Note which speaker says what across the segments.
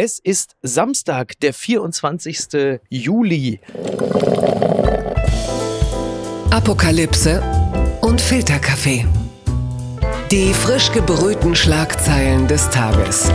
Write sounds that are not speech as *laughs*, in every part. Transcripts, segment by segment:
Speaker 1: Es ist Samstag, der 24. Juli.
Speaker 2: Apokalypse und Filterkaffee. Die frisch gebrühten Schlagzeilen des Tages.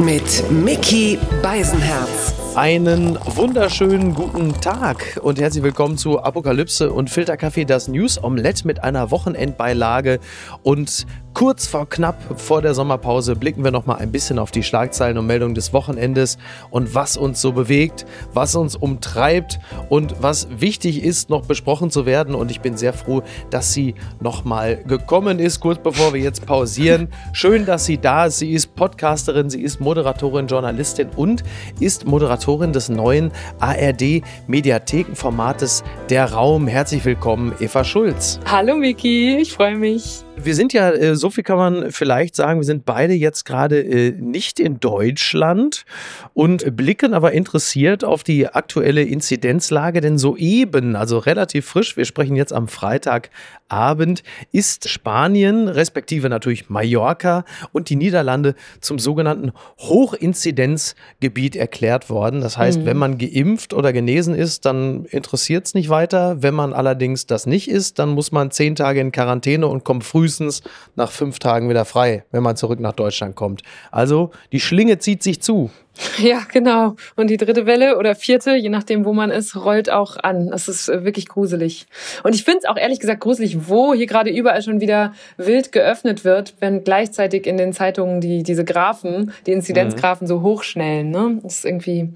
Speaker 2: Mit Mickey Beisenherz.
Speaker 1: Einen wunderschönen guten Tag und herzlich willkommen zu Apokalypse und Filterkaffee, das News Omelette mit einer Wochenendbeilage und Kurz vor knapp vor der Sommerpause blicken wir noch mal ein bisschen auf die Schlagzeilen und Meldungen des Wochenendes und was uns so bewegt, was uns umtreibt und was wichtig ist, noch besprochen zu werden. Und ich bin sehr froh, dass sie noch mal gekommen ist, kurz bevor wir jetzt pausieren. *laughs* Schön, dass sie da ist. Sie ist Podcasterin, sie ist Moderatorin, Journalistin und ist Moderatorin des neuen ARD Mediathekenformates Der Raum. Herzlich willkommen, Eva Schulz.
Speaker 3: Hallo Miki, ich freue mich.
Speaker 1: Wir sind ja, äh, so viel kann man vielleicht sagen, wir sind beide jetzt gerade äh, nicht in Deutschland und blicken aber interessiert auf die aktuelle Inzidenzlage, denn soeben, also relativ frisch, wir sprechen jetzt am Freitagabend, ist Spanien, respektive natürlich Mallorca und die Niederlande zum sogenannten Hochinzidenzgebiet erklärt worden. Das heißt, mhm. wenn man geimpft oder genesen ist, dann interessiert es nicht weiter. Wenn man allerdings das nicht ist, dann muss man zehn Tage in Quarantäne und kommt früh frühestens nach fünf Tagen wieder frei, wenn man zurück nach Deutschland kommt. Also die Schlinge zieht sich zu. *laughs*
Speaker 3: Ja, genau. Und die dritte Welle oder vierte, je nachdem, wo man ist, rollt auch an. Das ist äh, wirklich gruselig. Und ich finde es auch ehrlich gesagt gruselig, wo hier gerade überall schon wieder wild geöffnet wird, wenn gleichzeitig in den Zeitungen die, diese Graphen, die Inzidenzgrafen mhm. so hochschnellen. Ne? Das ist irgendwie,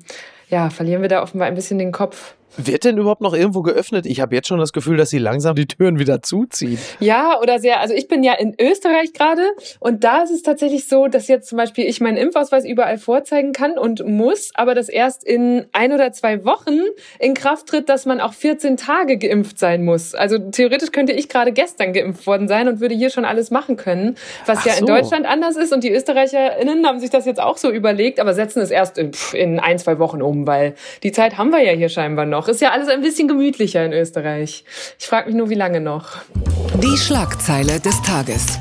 Speaker 3: ja, verlieren wir da offenbar ein bisschen den Kopf.
Speaker 1: Wird denn überhaupt noch irgendwo geöffnet? Ich habe jetzt schon das Gefühl, dass sie langsam die Türen wieder zuziehen.
Speaker 3: Ja, oder sehr. Also ich bin ja in Österreich gerade und da ist es tatsächlich so, dass jetzt zum Beispiel ich meinen Impfausweis überall vorzeigen kann und muss, aber das erst in ein oder zwei Wochen in Kraft tritt, dass man auch 14 Tage geimpft sein muss. Also theoretisch könnte ich gerade gestern geimpft worden sein und würde hier schon alles machen können, was Ach ja so. in Deutschland anders ist und die ÖsterreicherInnen haben sich das jetzt auch so überlegt, aber setzen es erst in, in ein, zwei Wochen um, weil die Zeit haben wir ja hier scheinbar noch noch. Ist ja alles ein bisschen gemütlicher in Österreich. Ich frage mich nur, wie lange noch.
Speaker 2: Die Schlagzeile des Tages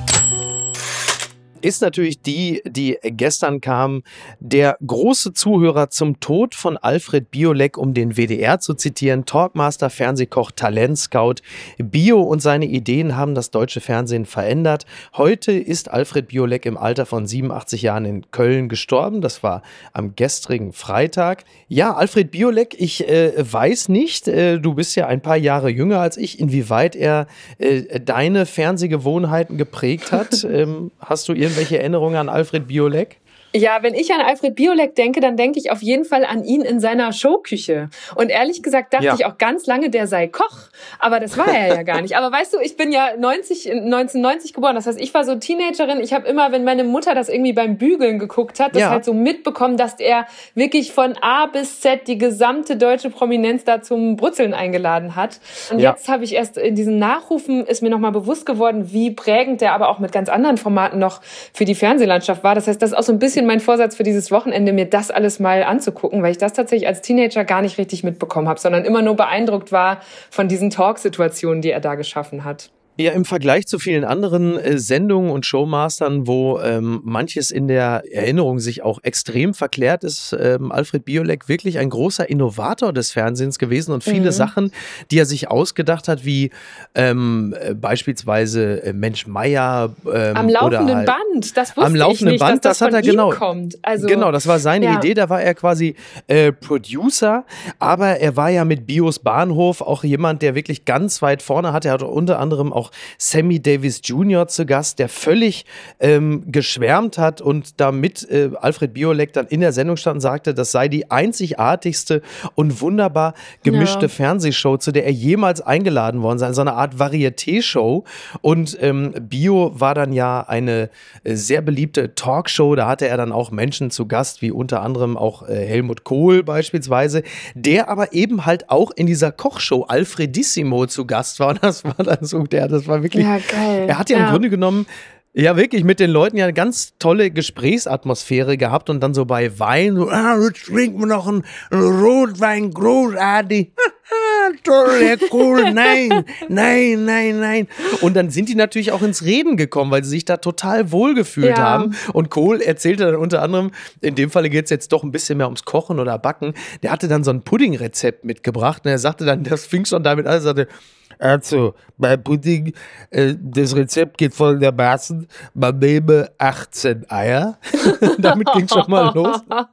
Speaker 1: ist natürlich die, die gestern kam. Der große Zuhörer zum Tod von Alfred Biolek, um den WDR zu zitieren, Talkmaster, Fernsehkoch, Talentscout. Bio und seine Ideen haben das deutsche Fernsehen verändert. Heute ist Alfred Biolek im Alter von 87 Jahren in Köln gestorben. Das war am gestrigen Freitag. Ja, Alfred Biolek, ich äh, weiß nicht, äh, du bist ja ein paar Jahre jünger als ich, inwieweit er äh, deine Fernsehgewohnheiten geprägt hat. *laughs* ähm, hast du irgendwie irgendwelche Erinnerungen an Alfred Biolek?
Speaker 3: Ja, wenn ich an Alfred Biolek denke, dann denke ich auf jeden Fall an ihn in seiner Showküche. Und ehrlich gesagt dachte ja. ich auch ganz lange, der sei Koch. Aber das war er ja gar nicht. Aber weißt du, ich bin ja 90, 1990 geboren. Das heißt, ich war so Teenagerin. Ich habe immer, wenn meine Mutter das irgendwie beim Bügeln geguckt hat, das ja. halt so mitbekommen, dass er wirklich von A bis Z die gesamte deutsche Prominenz da zum Brutzeln eingeladen hat. Und ja. jetzt habe ich erst in diesen Nachrufen ist mir nochmal bewusst geworden, wie prägend der aber auch mit ganz anderen Formaten noch für die Fernsehlandschaft war. Das heißt, das ist auch so ein bisschen bisschen mein Vorsatz für dieses Wochenende, mir das alles mal anzugucken, weil ich das tatsächlich als Teenager gar nicht richtig mitbekommen habe, sondern immer nur beeindruckt war von diesen Talksituationen, die er da geschaffen hat.
Speaker 1: Ja, im Vergleich zu vielen anderen äh, Sendungen und Showmastern, wo ähm, manches in der Erinnerung sich auch extrem verklärt ist, ähm, Alfred Biolek wirklich ein großer Innovator des Fernsehens gewesen und viele mhm. Sachen, die er sich ausgedacht hat, wie ähm, äh, beispielsweise äh, Mensch Meier.
Speaker 3: Ähm, am laufenden halt Band, das wusste
Speaker 1: am laufenden
Speaker 3: ich nicht,
Speaker 1: Band,
Speaker 3: das,
Speaker 1: das hat er genau.
Speaker 3: Kommt.
Speaker 1: Also, genau, das war seine ja. Idee. Da war er quasi Producer, aber er war ja mit Bios Bahnhof auch jemand, der wirklich ganz weit vorne hatte. Er hat unter anderem auch auch Sammy Davis Jr. zu Gast, der völlig ähm, geschwärmt hat und damit äh, Alfred Biolek dann in der Sendung stand und sagte, das sei die einzigartigste und wunderbar gemischte ja. Fernsehshow, zu der er jemals eingeladen worden sei. So eine Art Varieté-Show. Und ähm, Bio war dann ja eine äh, sehr beliebte Talkshow. Da hatte er dann auch Menschen zu Gast, wie unter anderem auch äh, Helmut Kohl beispielsweise, der aber eben halt auch in dieser Kochshow Alfredissimo zu Gast war. Und das war dann so der das war wirklich. Ja, geil. Er hat ja, ja. im Grunde genommen ja, wirklich mit den Leuten ja eine ganz tolle Gesprächsatmosphäre gehabt und dann so bei Wein, so, ah, jetzt trinken wir noch einen Rotwein, großartig. *laughs* toll, Herr Kohl, *laughs* nein, nein, nein, nein. Und dann sind die natürlich auch ins Reden gekommen, weil sie sich da total wohlgefühlt ja. haben. Und Kohl erzählte dann unter anderem, in dem Falle geht es jetzt doch ein bisschen mehr ums Kochen oder Backen. Der hatte dann so ein Puddingrezept mitgebracht und er sagte dann, das fing schon damit an, er sagte, also, bei Pudding, äh, das Rezept geht folgendermaßen: Man nehme 18 Eier. *laughs* Damit ging schon mal los. *laughs*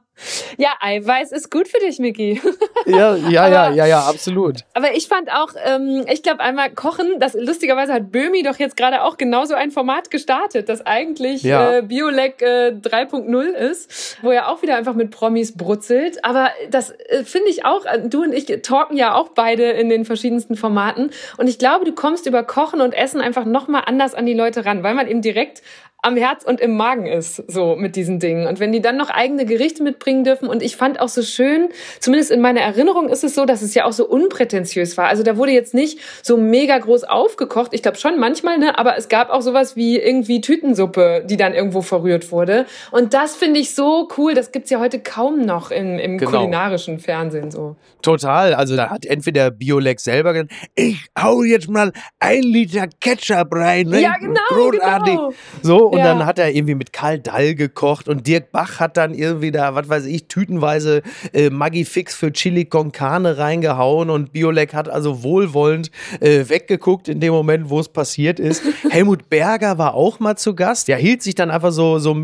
Speaker 3: Ja, Eiweiß ist gut für dich, Miki. *laughs*
Speaker 1: ja, ja, ja, ja, ja, absolut.
Speaker 3: Aber ich fand auch, ähm, ich glaube einmal Kochen, das lustigerweise hat Böhmi doch jetzt gerade auch genauso ein Format gestartet, das eigentlich ja. äh, Biolek äh, 3.0 ist, wo er auch wieder einfach mit Promis brutzelt. Aber das äh, finde ich auch, äh, du und ich talken ja auch beide in den verschiedensten Formaten. Und ich glaube, du kommst über Kochen und Essen einfach nochmal anders an die Leute ran, weil man eben direkt am Herz und im Magen ist, so mit diesen Dingen. Und wenn die dann noch eigene Gerichte mitbringen dürfen, und ich fand auch so schön, zumindest in meiner Erinnerung ist es so, dass es ja auch so unprätentiös war. Also da wurde jetzt nicht so mega groß aufgekocht. Ich glaube schon manchmal, ne, aber es gab auch sowas wie irgendwie Tütensuppe, die dann irgendwo verrührt wurde. Und das finde ich so cool. Das gibt's ja heute kaum noch im, im genau. kulinarischen Fernsehen so.
Speaker 1: Total. Also da hat entweder Biolex selber gesagt, ich hau jetzt mal ein Liter Ketchup rein. Ne?
Speaker 3: Ja, genau. Großartig. Genau.
Speaker 1: So, und ja. dann hat er irgendwie mit Karl Dall gekocht und Dirk Bach hat dann irgendwie da, was weiß ich, tütenweise äh, Maggi Fix für Chili con Carne reingehauen und Biolek hat also wohlwollend äh, weggeguckt in dem Moment, wo es passiert ist. *laughs* Helmut Berger war auch mal zu Gast. Ja, hielt sich dann einfach so, so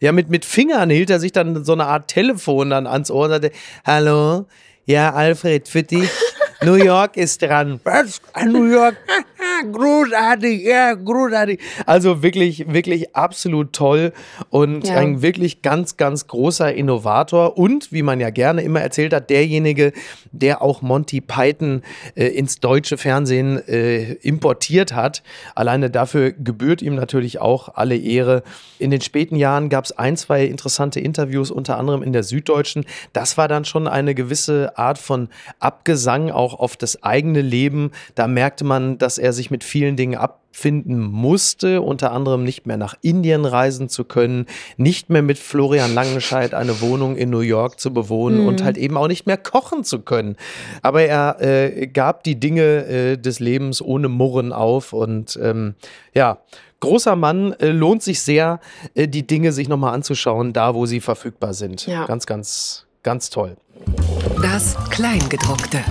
Speaker 1: ja, mit, mit Fingern hielt er sich dann so eine Art Telefon dann ans Ohr und sagte, hallo, ja, Alfred, für dich, *laughs* New York ist dran. Was? New York? *laughs* großartig, ja, großartig. Also wirklich, wirklich absolut toll und ja. ein wirklich ganz, ganz großer Innovator und, wie man ja gerne immer erzählt hat, derjenige, der auch Monty Python äh, ins deutsche Fernsehen äh, importiert hat. Alleine dafür gebührt ihm natürlich auch alle Ehre. In den späten Jahren gab es ein, zwei interessante Interviews, unter anderem in der Süddeutschen. Das war dann schon eine gewisse Art von Abgesang auch auf das eigene Leben. Da merkte man, dass er sich sich mit vielen Dingen abfinden musste, unter anderem nicht mehr nach Indien reisen zu können, nicht mehr mit Florian Langenscheidt eine Wohnung in New York zu bewohnen mhm. und halt eben auch nicht mehr kochen zu können. Aber er äh, gab die Dinge äh, des Lebens ohne Murren auf und ähm, ja, großer Mann, äh, lohnt sich sehr, äh, die Dinge sich nochmal anzuschauen, da wo sie verfügbar sind. Ja. Ganz, ganz, ganz toll.
Speaker 2: Das Kleingedruckte.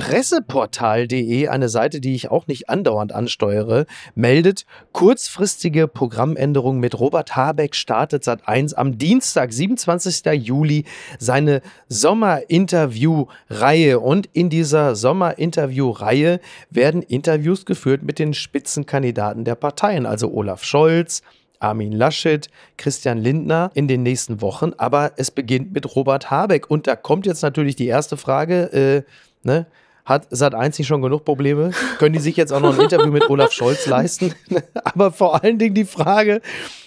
Speaker 1: Presseportal.de, eine Seite, die ich auch nicht andauernd ansteuere, meldet, kurzfristige Programmänderung mit Robert Habeck startet seit 1 am Dienstag, 27. Juli, seine Sommerinterview-Reihe. Und in dieser Sommerinterview-Reihe werden Interviews geführt mit den Spitzenkandidaten der Parteien, also Olaf Scholz, Armin Laschet, Christian Lindner in den nächsten Wochen. Aber es beginnt mit Robert Habeck. Und da kommt jetzt natürlich die erste Frage, äh, ne? Hat Sat1 nicht schon genug Probleme? Können die sich jetzt auch noch ein Interview mit Olaf Scholz leisten? *laughs* Aber vor allen Dingen die Frage,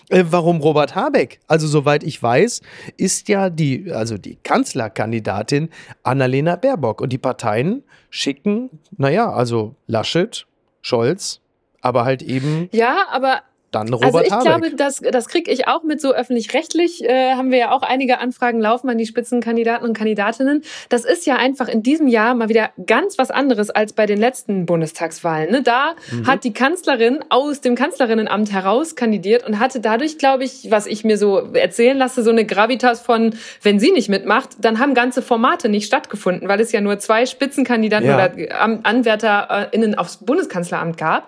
Speaker 1: äh, warum Robert Habeck? Also soweit ich weiß, ist ja die, also die Kanzlerkandidatin Annalena Baerbock und die Parteien schicken, naja, also Laschet, Scholz, aber halt eben.
Speaker 3: Ja, aber
Speaker 1: dann Robert Also
Speaker 3: ich
Speaker 1: Habeck.
Speaker 3: glaube, das, das kriege ich auch mit so öffentlich-rechtlich, äh, haben wir ja auch einige Anfragen laufen an die Spitzenkandidaten und Kandidatinnen. Das ist ja einfach in diesem Jahr mal wieder ganz was anderes als bei den letzten Bundestagswahlen. Ne? Da mhm. hat die Kanzlerin aus dem Kanzlerinnenamt heraus kandidiert und hatte dadurch, glaube ich, was ich mir so erzählen lasse, so eine Gravitas von, wenn sie nicht mitmacht, dann haben ganze Formate nicht stattgefunden, weil es ja nur zwei Spitzenkandidaten ja. oder AnwärterInnen aufs Bundeskanzleramt gab.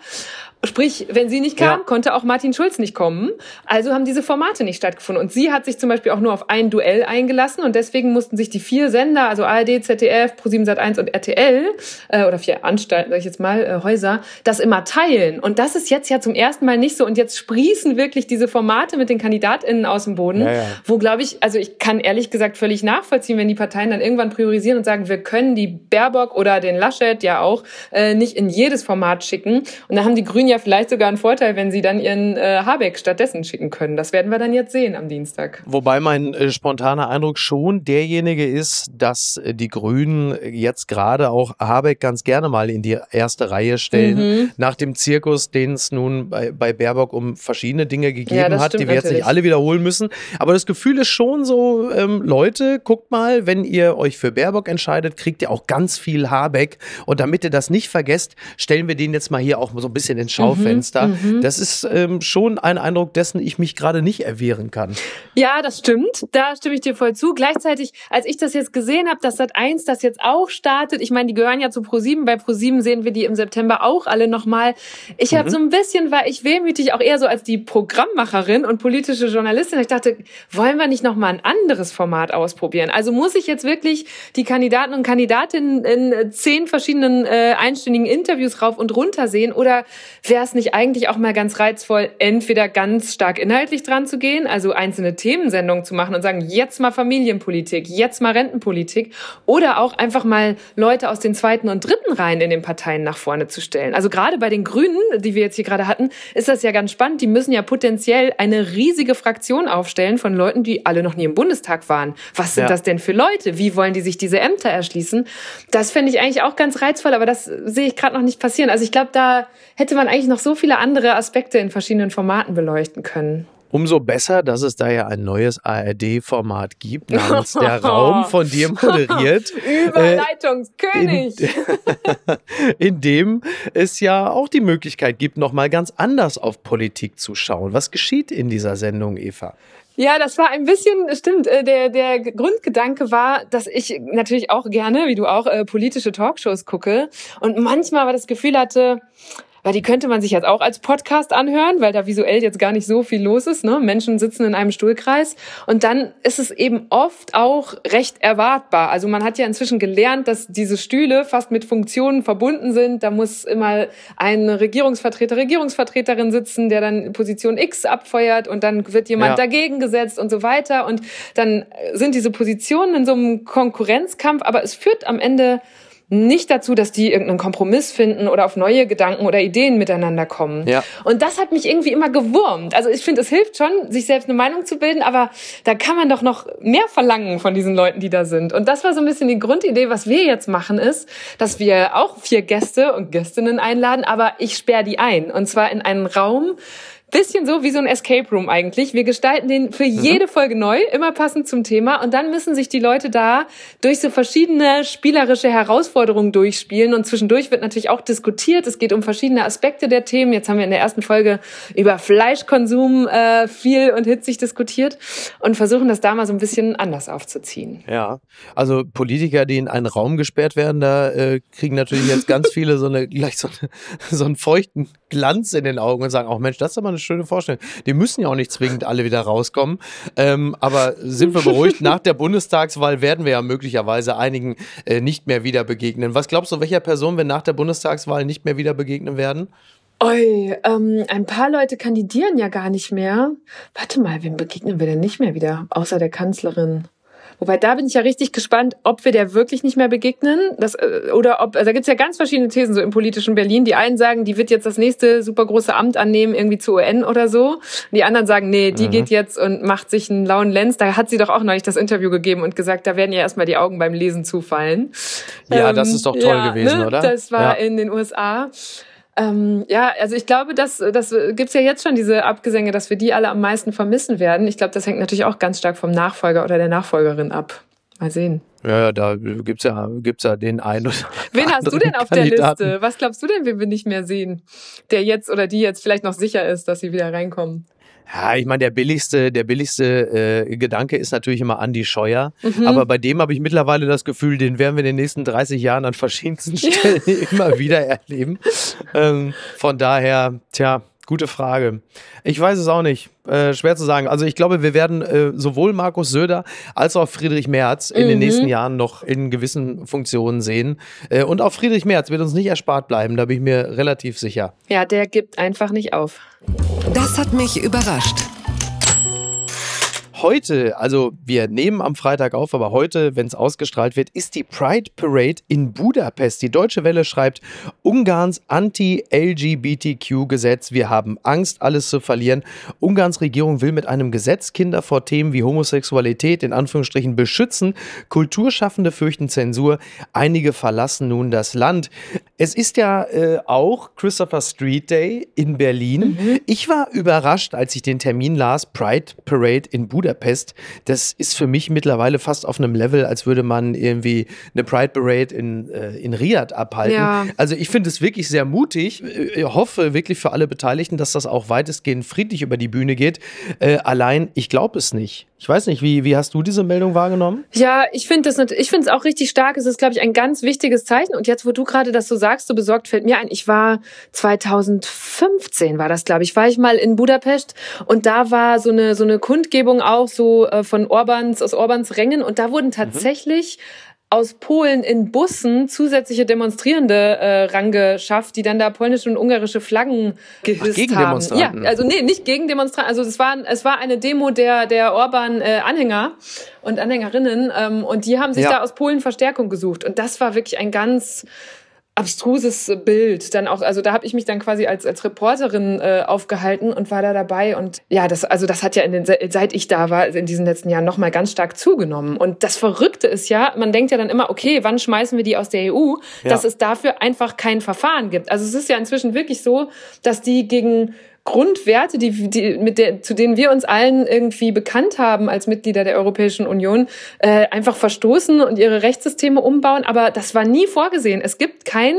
Speaker 3: Sprich, wenn sie nicht kam, ja. konnte auch Martin Schulz nicht kommen. Also haben diese Formate nicht stattgefunden. Und sie hat sich zum Beispiel auch nur auf ein Duell eingelassen und deswegen mussten sich die vier Sender, also ARD, ZDF, Pro7 Sat1 und RTL, äh, oder vier Anstalten, sag ich jetzt mal, äh, Häuser, das immer teilen. Und das ist jetzt ja zum ersten Mal nicht so. Und jetzt sprießen wirklich diese Formate mit den KandidatInnen aus dem Boden, ja, ja. wo, glaube ich, also ich kann ehrlich gesagt völlig nachvollziehen, wenn die Parteien dann irgendwann priorisieren und sagen, wir können die Baerbock oder den Laschet ja auch äh, nicht in jedes Format schicken. Und da haben die Grünen ja ja vielleicht sogar einen Vorteil, wenn sie dann ihren äh, Habeck stattdessen schicken können. Das werden wir dann jetzt sehen am Dienstag.
Speaker 1: Wobei mein äh, spontaner Eindruck schon derjenige ist, dass äh, die Grünen jetzt gerade auch Habeck ganz gerne mal in die erste Reihe stellen. Mhm. Nach dem Zirkus, den es nun bei, bei Baerbock um verschiedene Dinge gegeben ja, hat, die wir jetzt nicht alle wiederholen müssen. Aber das Gefühl ist schon so, ähm, Leute, guckt mal, wenn ihr euch für Baerbock entscheidet, kriegt ihr auch ganz viel Habeck. Und damit ihr das nicht vergesst, stellen wir den jetzt mal hier auch so ein bisschen ins Schaufenster. Mhm, mhm, das ist ähm, schon ein Eindruck, dessen ich mich gerade nicht erwehren kann.
Speaker 3: Ja, das stimmt. Da stimme ich dir voll zu. Gleichzeitig, als ich das jetzt gesehen habe, dass Sat 1 das jetzt auch startet, ich meine, die gehören ja zu Pro7. Bei Pro7 sehen wir die im September auch alle nochmal. Ich mhm. habe so ein bisschen, war ich wehmütig auch eher so als die Programmmacherin und politische Journalistin. Ich dachte, wollen wir nicht nochmal ein anderes Format ausprobieren? Also muss ich jetzt wirklich die Kandidaten und Kandidatinnen in zehn verschiedenen äh, einstündigen Interviews rauf und runter sehen? Oder wäre es nicht eigentlich auch mal ganz reizvoll, entweder ganz stark inhaltlich dran zu gehen, also einzelne Themensendungen zu machen und sagen, jetzt mal Familienpolitik, jetzt mal Rentenpolitik, oder auch einfach mal Leute aus den zweiten und dritten Reihen in den Parteien nach vorne zu stellen. Also gerade bei den Grünen, die wir jetzt hier gerade hatten, ist das ja ganz spannend. Die müssen ja potenziell eine riesige Fraktion aufstellen von Leuten, die alle noch nie im Bundestag waren. Was sind ja. das denn für Leute? Wie wollen die sich diese Ämter erschließen? Das finde ich eigentlich auch ganz reizvoll, aber das sehe ich gerade noch nicht passieren. Also ich glaube, da hätte man eigentlich noch so viele andere Aspekte in verschiedenen Formaten beleuchten können.
Speaker 1: Umso besser, dass es da ja ein neues ARD-Format gibt, namens Der Raum von dir moderiert. *laughs*
Speaker 3: Überleitungskönig!
Speaker 1: In, *laughs* in, dem es ja auch die Möglichkeit gibt, nochmal ganz anders auf Politik zu schauen. Was geschieht in dieser Sendung, Eva?
Speaker 3: Ja, das war ein bisschen, stimmt, äh, der, der Grundgedanke war, dass ich natürlich auch gerne, wie du auch, äh, politische Talkshows gucke und manchmal aber das Gefühl hatte, weil die könnte man sich jetzt auch als Podcast anhören, weil da visuell jetzt gar nicht so viel los ist. Ne? Menschen sitzen in einem Stuhlkreis und dann ist es eben oft auch recht erwartbar. Also man hat ja inzwischen gelernt, dass diese Stühle fast mit Funktionen verbunden sind. Da muss immer ein Regierungsvertreter, Regierungsvertreterin sitzen, der dann Position X abfeuert und dann wird jemand ja. dagegen gesetzt und so weiter. Und dann sind diese Positionen in so einem Konkurrenzkampf, aber es führt am Ende nicht dazu, dass die irgendeinen Kompromiss finden oder auf neue Gedanken oder Ideen miteinander kommen. Ja. Und das hat mich irgendwie immer gewurmt. Also ich finde, es hilft schon, sich selbst eine Meinung zu bilden, aber da kann man doch noch mehr verlangen von diesen Leuten, die da sind. Und das war so ein bisschen die Grundidee, was wir jetzt machen, ist, dass wir auch vier Gäste und Gästinnen einladen, aber ich sperre die ein. Und zwar in einen Raum, bisschen so wie so ein Escape Room eigentlich. Wir gestalten den für mhm. jede Folge neu, immer passend zum Thema. Und dann müssen sich die Leute da durch so verschiedene spielerische Herausforderungen durchspielen. Und zwischendurch wird natürlich auch diskutiert. Es geht um verschiedene Aspekte der Themen. Jetzt haben wir in der ersten Folge über Fleischkonsum äh, viel und hitzig diskutiert und versuchen das da mal so ein bisschen anders aufzuziehen.
Speaker 1: Ja, also Politiker, die in einen Raum gesperrt werden, da äh, kriegen natürlich jetzt ganz *laughs* viele so eine gleich so, eine, so einen feuchten Glanz in den Augen und sagen, auch Mensch, das ist aber eine schöne Vorstellung. Die müssen ja auch nicht zwingend alle wieder rauskommen. Ähm, aber sind wir beruhigt, nach der Bundestagswahl werden wir ja möglicherweise einigen äh, nicht mehr wieder begegnen. Was glaubst du, welcher Person wir nach der Bundestagswahl nicht mehr wieder begegnen werden?
Speaker 3: Oi, ähm, ein paar Leute kandidieren ja gar nicht mehr. Warte mal, wem begegnen wir denn nicht mehr wieder, außer der Kanzlerin? Wobei da bin ich ja richtig gespannt, ob wir der wirklich nicht mehr begegnen. Das, äh, oder ob, also da gibt's ja ganz verschiedene Thesen so im politischen Berlin. Die einen sagen, die wird jetzt das nächste super große Amt annehmen, irgendwie zu UN oder so. Die anderen sagen, nee, die mhm. geht jetzt und macht sich einen lauen Lenz. Da hat sie doch auch neulich das Interview gegeben und gesagt, da werden ja erstmal die Augen beim Lesen zufallen.
Speaker 1: Ja, ähm, das ist doch toll ja, gewesen, ne? oder?
Speaker 3: Das war ja. in den USA. Ähm, ja, also ich glaube, das, das gibt's ja jetzt schon, diese Abgesänge, dass wir die alle am meisten vermissen werden. Ich glaube, das hängt natürlich auch ganz stark vom Nachfolger oder der Nachfolgerin ab. Mal sehen.
Speaker 1: Ja, da gibt's ja, gibt's ja den einen oder
Speaker 3: Wen hast du denn auf Kandidaten. der Liste? Was glaubst du denn, wen wir nicht mehr sehen? Der jetzt oder die jetzt vielleicht noch sicher ist, dass sie wieder reinkommen?
Speaker 1: Ja, ich meine, der billigste, der billigste äh, Gedanke ist natürlich immer Andi Scheuer. Mhm. Aber bei dem habe ich mittlerweile das Gefühl, den werden wir in den nächsten 30 Jahren an verschiedensten *laughs* Stellen ja. *laughs* immer wieder erleben. Ähm, von daher, tja, Gute Frage. Ich weiß es auch nicht. Äh, schwer zu sagen. Also ich glaube, wir werden äh, sowohl Markus Söder als auch Friedrich Merz in mhm. den nächsten Jahren noch in gewissen Funktionen sehen. Äh, und auch Friedrich Merz wird uns nicht erspart bleiben, da bin ich mir relativ sicher.
Speaker 3: Ja, der gibt einfach nicht auf.
Speaker 2: Das hat mich überrascht.
Speaker 1: Heute, also wir nehmen am Freitag auf, aber heute, wenn es ausgestrahlt wird, ist die Pride Parade in Budapest. Die Deutsche Welle schreibt, Ungarns Anti-LGBTQ-Gesetz. Wir haben Angst, alles zu verlieren. Ungarns Regierung will mit einem Gesetz Kinder vor Themen wie Homosexualität in Anführungsstrichen beschützen. Kulturschaffende fürchten Zensur. Einige verlassen nun das Land. Es ist ja äh, auch Christopher Street Day in Berlin. Mhm. Ich war überrascht, als ich den Termin las, Pride Parade in Budapest. Das ist für mich mittlerweile fast auf einem Level, als würde man irgendwie eine Pride Parade in, äh, in Riyadh abhalten. Ja. Also ich finde es wirklich sehr mutig. Ich hoffe wirklich für alle Beteiligten, dass das auch weitestgehend friedlich über die Bühne geht. Äh, allein, ich glaube es nicht. Ich weiß nicht, wie, wie hast du diese Meldung wahrgenommen?
Speaker 3: Ja, ich finde es auch richtig stark. Es ist, glaube ich, ein ganz wichtiges Zeichen. Und jetzt, wo du gerade das so sagst, so besorgt, fällt mir ein, ich war 2015 war das, glaube ich, war ich mal in Budapest und da war so eine, so eine Kundgebung auch so äh, von Orbans, aus Orbans Rängen und da wurden mhm. tatsächlich mhm aus Polen in Bussen zusätzliche Demonstrierende äh, rangeschafft, die dann da polnische und ungarische Flaggen gehisst Ach, gegen haben. Ja, also nee, nicht gegen Demonstranten. Also es war es war eine Demo der der Orban äh, Anhänger und Anhängerinnen ähm, und die haben sich ja. da aus Polen Verstärkung gesucht und das war wirklich ein ganz abstruses Bild. Dann auch, also da habe ich mich dann quasi als als Reporterin äh, aufgehalten und war da dabei und ja, das also das hat ja in den seit ich da war in diesen letzten Jahren noch mal ganz stark zugenommen. Und das Verrückte ist ja, man denkt ja dann immer, okay, wann schmeißen wir die aus der EU, ja. dass es dafür einfach kein Verfahren gibt. Also es ist ja inzwischen wirklich so, dass die gegen Grundwerte, die, die, mit der, zu denen wir uns allen irgendwie bekannt haben als Mitglieder der Europäischen Union, äh, einfach verstoßen und ihre Rechtssysteme umbauen. Aber das war nie vorgesehen. Es gibt kein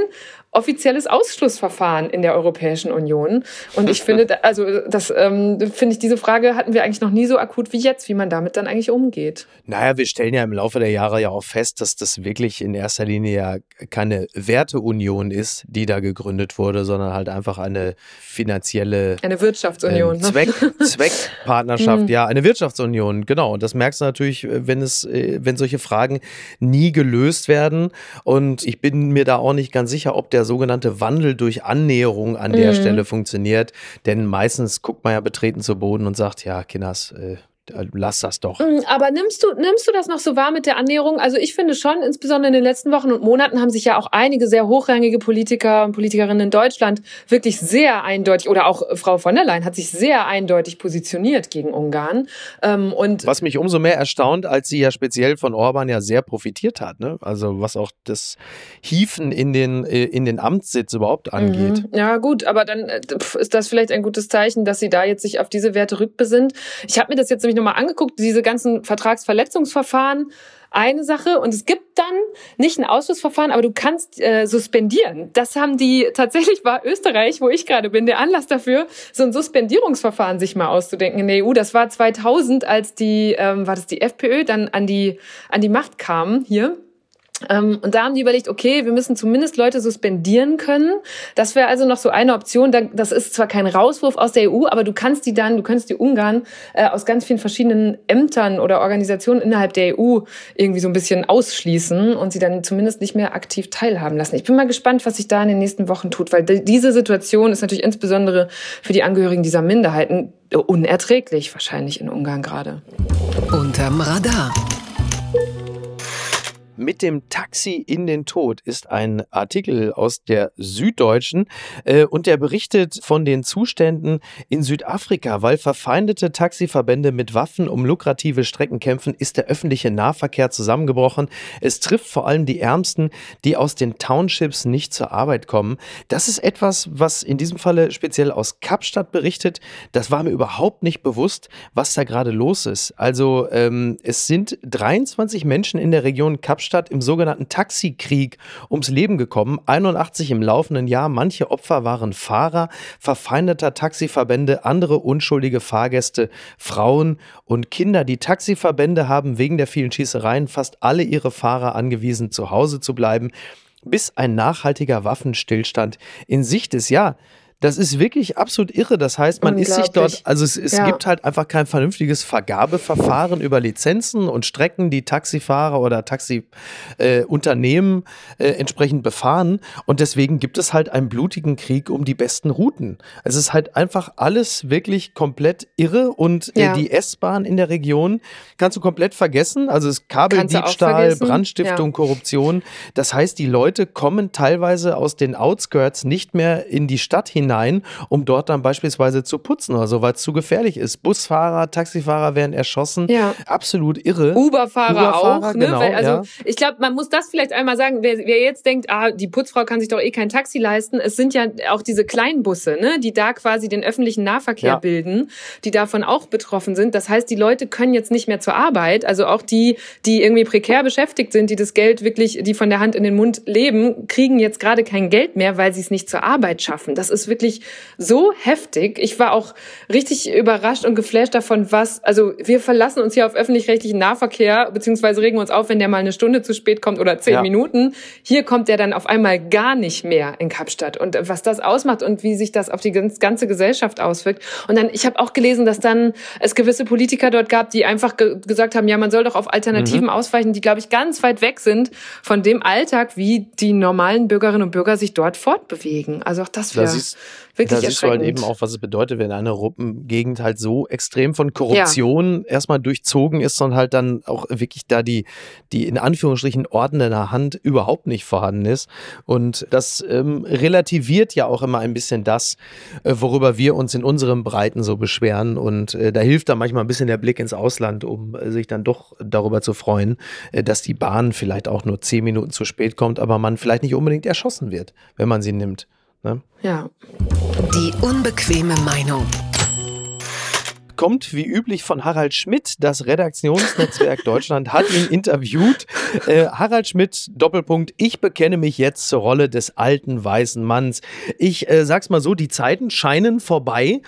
Speaker 3: offizielles Ausschlussverfahren in der Europäischen Union. Und ich finde, also das ähm, finde ich, diese Frage hatten wir eigentlich noch nie so akut wie jetzt, wie man damit dann eigentlich umgeht.
Speaker 1: Naja, wir stellen ja im Laufe der Jahre ja auch fest, dass das wirklich in erster Linie ja keine Werteunion ist, die da gegründet wurde, sondern halt einfach eine finanzielle
Speaker 3: eine Wirtschaftsunion,
Speaker 1: äh, Zweck, *laughs* Zweckpartnerschaft, mhm. ja, eine Wirtschaftsunion, genau. Und das merkst du natürlich, wenn es, äh, wenn solche Fragen nie gelöst werden. Und ich bin mir da auch nicht ganz sicher, ob der sogenannte Wandel durch Annäherung an der mhm. Stelle funktioniert. Denn meistens guckt man ja betreten zu Boden und sagt, ja, Kinders, äh, lass das doch. Mm,
Speaker 3: aber nimmst du, nimmst du das noch so wahr mit der Annäherung? Also ich finde schon, insbesondere in den letzten Wochen und Monaten haben sich ja auch einige sehr hochrangige Politiker und Politikerinnen in Deutschland wirklich sehr eindeutig, oder auch Frau von der Leyen hat sich sehr eindeutig positioniert gegen Ungarn.
Speaker 1: Ähm, und was mich umso mehr erstaunt, als sie ja speziell von Orban ja sehr profitiert hat. Ne? Also was auch das Hiefen in den, äh, in den Amtssitz überhaupt angeht.
Speaker 3: Mhm. Ja gut, aber dann äh, ist das vielleicht ein gutes Zeichen, dass sie da jetzt sich auf diese Werte rückbesinnt. Ich habe mir das jetzt nämlich nochmal angeguckt, diese ganzen Vertragsverletzungsverfahren, eine Sache und es gibt dann nicht ein Ausschlussverfahren, aber du kannst äh, suspendieren. Das haben die *laughs* tatsächlich war Österreich, wo ich gerade bin, der Anlass dafür, so ein Suspendierungsverfahren sich mal auszudenken in der EU. Das war 2000, als die ähm, war das die FPÖ dann an die an die Macht kam hier und da haben die überlegt, okay, wir müssen zumindest Leute suspendieren können. Das wäre also noch so eine Option. Das ist zwar kein Rauswurf aus der EU, aber du kannst die dann, du könntest die Ungarn äh, aus ganz vielen verschiedenen Ämtern oder Organisationen innerhalb der EU irgendwie so ein bisschen ausschließen und sie dann zumindest nicht mehr aktiv teilhaben lassen. Ich bin mal gespannt, was sich da in den nächsten Wochen tut, weil diese Situation ist natürlich insbesondere für die Angehörigen dieser Minderheiten unerträglich, wahrscheinlich in Ungarn gerade.
Speaker 2: Unterm Radar.
Speaker 1: Mit dem Taxi in den Tod ist ein Artikel aus der Süddeutschen äh, und der berichtet von den Zuständen in Südafrika. Weil verfeindete Taxiverbände mit Waffen um lukrative Strecken kämpfen, ist der öffentliche Nahverkehr zusammengebrochen. Es trifft vor allem die Ärmsten, die aus den Townships nicht zur Arbeit kommen. Das ist etwas, was in diesem Falle speziell aus Kapstadt berichtet. Das war mir überhaupt nicht bewusst, was da gerade los ist. Also ähm, es sind 23 Menschen in der Region Kapstadt Kapstadt im sogenannten Taxikrieg ums Leben gekommen. 81 im laufenden Jahr. Manche Opfer waren Fahrer verfeindeter Taxiverbände, andere unschuldige Fahrgäste, Frauen und Kinder. Die Taxiverbände haben wegen der vielen Schießereien fast alle ihre Fahrer angewiesen, zu Hause zu bleiben, bis ein nachhaltiger Waffenstillstand in Sicht ist. Ja, Das ist wirklich absolut irre. Das heißt, man ist sich dort, also es, es ja. gibt halt einfach kein vernünftiges Vergabeverfahren über Lizenzen und Strecken, die Taxifahrer oder Taxiunternehmen äh, äh, entsprechend befahren. Und deswegen gibt es halt einen blutigen Krieg um die besten Routen. Es ist halt einfach alles wirklich komplett irre und äh, ja. die S-Bahn in der Region kannst du komplett vergessen. Also es ist Kabeldiebstahl, Brandstiftung, ja. Korruption. Das heißt, die Leute kommen teilweise aus den Outskirts nicht mehr in die Stadt hinein hinein, um dort dann beispielsweise zu putzen oder so, weil es zu gefährlich ist. Busfahrer, Taxifahrer werden erschossen. Ja. Absolut irre.
Speaker 3: Uberfahrer, Uberfahrer auch. Ne? Genau, Weil, also ja. ich glaube, man muss das vielleicht einmal sagen, wer, wer jetzt denkt, ah, die Putzfrau kann sich doch eh kein Taxi leisten. Es sind ja auch diese kleinen Busse, ne, die da quasi den öffentlichen Nahverkehr ja. bilden, die davon auch betroffen sind. Das heißt, die Leute können jetzt nicht mehr zur Arbeit. Also auch die, die irgendwie prekär beschäftigt sind, die das Geld wirklich, die von der Hand in den Mund leben, kriegen jetzt gerade kein Geld mehr, weil sie es nicht zur Arbeit schaffen. Das ist wirklich wirklich so heftig. Ich war auch richtig überrascht und geflasht davon, was, also wir verlassen uns hier auf öffentlich-rechtlichen Nahverkehr, beziehungsweise regen uns auf, wenn der mal eine Stunde zu spät kommt oder zehn ja. Minuten. Hier kommt der dann auf einmal gar nicht mehr in Kapstadt. Und was das ausmacht und wie sich das auf die ganze Gesellschaft auswirkt. Und dann, ich habe auch gelesen, dass dann es gewisse Politiker dort gab, die einfach ge gesagt haben, ja, man soll doch auf Alternativen mhm. ausweichen, die, glaube ich, ganz weit weg sind von dem Alltag, wie die normalen Bürgerinnen und Bürger sich dort fortbewegen. Also auch das wäre wirklich
Speaker 1: Da siehst du halt eben auch, was es bedeutet, wenn eine Ruppengegend halt so extrem von Korruption ja. erstmal durchzogen ist und halt dann auch wirklich da die, die in Anführungsstrichen ordnende Hand überhaupt nicht vorhanden ist. Und das ähm, relativiert ja auch immer ein bisschen das, äh, worüber wir uns in unseren Breiten so beschweren. Und äh, da hilft da manchmal ein bisschen der Blick ins Ausland, um äh, sich dann doch darüber zu freuen, äh, dass die Bahn vielleicht auch nur zehn Minuten zu spät kommt, aber man vielleicht nicht unbedingt erschossen wird, wenn man sie nimmt.
Speaker 3: Ne? Ja.
Speaker 2: Die unbequeme Meinung
Speaker 1: kommt wie üblich von Harald Schmidt. Das Redaktionsnetzwerk *laughs* Deutschland hat ihn interviewt. Äh, Harald Schmidt, Doppelpunkt, ich bekenne mich jetzt zur Rolle des alten weißen Manns. Ich äh, sag's mal so, die Zeiten scheinen vorbei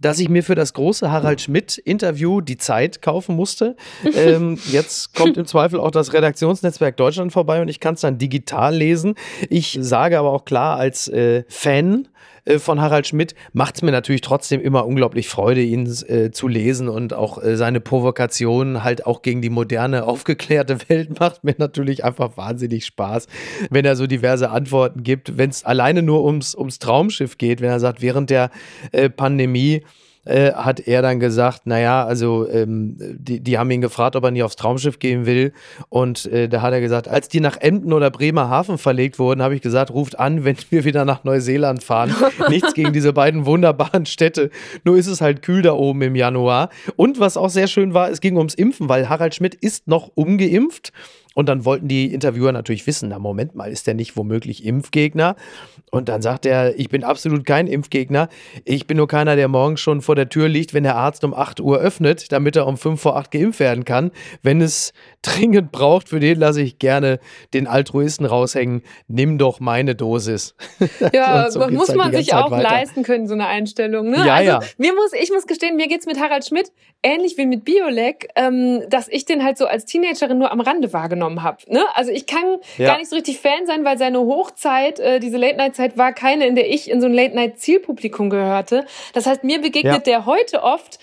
Speaker 1: dass ich mir für das große Harald Schmidt-Interview die Zeit kaufen musste. *laughs* Ähm, jetzt kommt im Zweifel auch das Redaktionsnetzwerk Deutschland vorbei und ich kann es dann digital lesen. Ich sage aber auch klar als äh, Fan äh, von Harald Schmidt. Macht es mir natürlich trotzdem immer unglaublich Freude, ihn äh, zu lesen und auch äh, seine Provokationen halt auch gegen die moderne, aufgeklärte Welt macht mir natürlich einfach wahnsinnig Spaß, wenn er so diverse Antworten gibt, wenn es alleine nur ums, ums Traumschiff geht, wenn er sagt, während der äh, Pandemie äh, hat er dann gesagt, naja, also ähm, die, die haben ihn gefragt, ob er nie aufs Traumschiff gehen will. Und äh, da hat er gesagt, als die nach Emden oder Bremerhaven verlegt wurden, habe ich gesagt, ruft an, *laughs* wenn wir wieder nach Neuseeland fahren. *laughs* Nichts gegen diese beiden wunderbaren Städte. Nur ist es halt kühl da oben im Januar. Und was auch sehr schön war, es ging ums Impfen, weil Harald Schmidt ist noch umgeimpft. Und dann wollten die Interviewer natürlich wissen, na Moment mal, ist der nicht womöglich Impfgegner? Und dann sagt er, ich bin absolut kein Impfgegner. Ich bin nur keiner, der morgens schon vor der Tür liegt, wenn der Arzt um 8 Uhr öffnet, damit er um 5 vor 8 geimpft werden kann. Wenn es dringend braucht, für den lasse ich gerne den Altruisten raushängen. Nimm doch meine Dosis. *laughs*
Speaker 3: Ja, so muss halt man sich auch weiter. leisten können, so eine Einstellung. Ne?
Speaker 1: Ja, also, ja.
Speaker 3: Mir muss, ich muss gestehen, mir geht's mit Harald Schmidt ähnlich wie mit Biolek, ähm, dass ich den halt so als Teenagerin nur am Rande wahrgenommen habe. Ne? Also ich kann ja. gar nicht so richtig Fan sein, weil seine Hochzeit, äh, diese Late-Night-Zeit war keine, in der ich in so ein Late-Night-Zielpublikum gehörte. Das heißt, mir begegnet ja. der heute oft